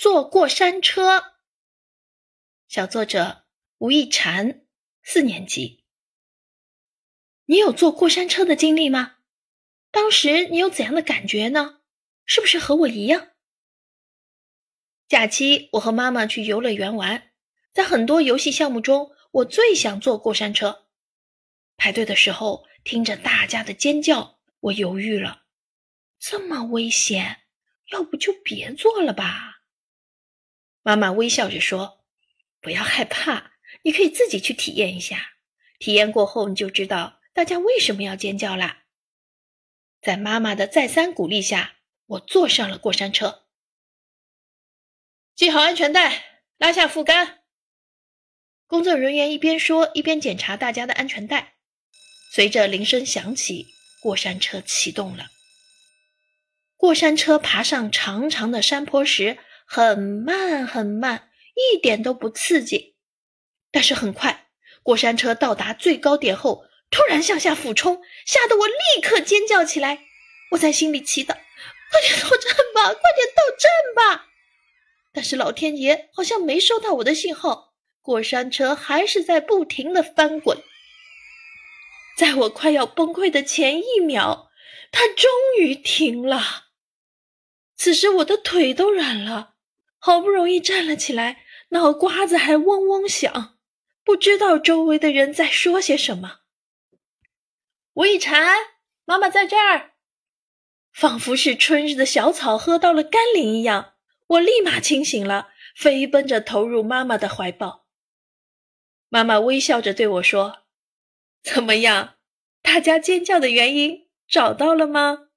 坐过山车。小作者吴亦婵，四年级。你有坐过山车的经历吗？当时你有怎样的感觉呢？是不是和我一样？假期我和妈妈去游乐园玩，在很多游戏项目中，我最想坐过山车。排队的时候，听着大家的尖叫，我犹豫了。这么危险，要不就别坐了吧。妈妈微笑着说：“不要害怕，你可以自己去体验一下。体验过后，你就知道大家为什么要尖叫啦。”在妈妈的再三鼓励下，我坐上了过山车。系好安全带，拉下副杆。工作人员一边说，一边检查大家的安全带。随着铃声响起，过山车启动了。过山车爬上长长的山坡时，很慢很慢，一点都不刺激。但是很快，过山车到达最高点后，突然向下俯冲，吓得我立刻尖叫起来。我在心里祈祷：“快点到站吧，快点到站吧！”但是老天爷好像没收到我的信号，过山车还是在不停的翻滚。在我快要崩溃的前一秒，它终于停了。此时我的腿都软了，好不容易站了起来，脑瓜子还嗡嗡响，不知道周围的人在说些什么。吴亦婵，妈妈在这儿，仿佛是春日的小草喝到了甘霖一样，我立马清醒了，飞奔着投入妈妈的怀抱。妈妈微笑着对我说：“怎么样，大家尖叫的原因找到了吗？”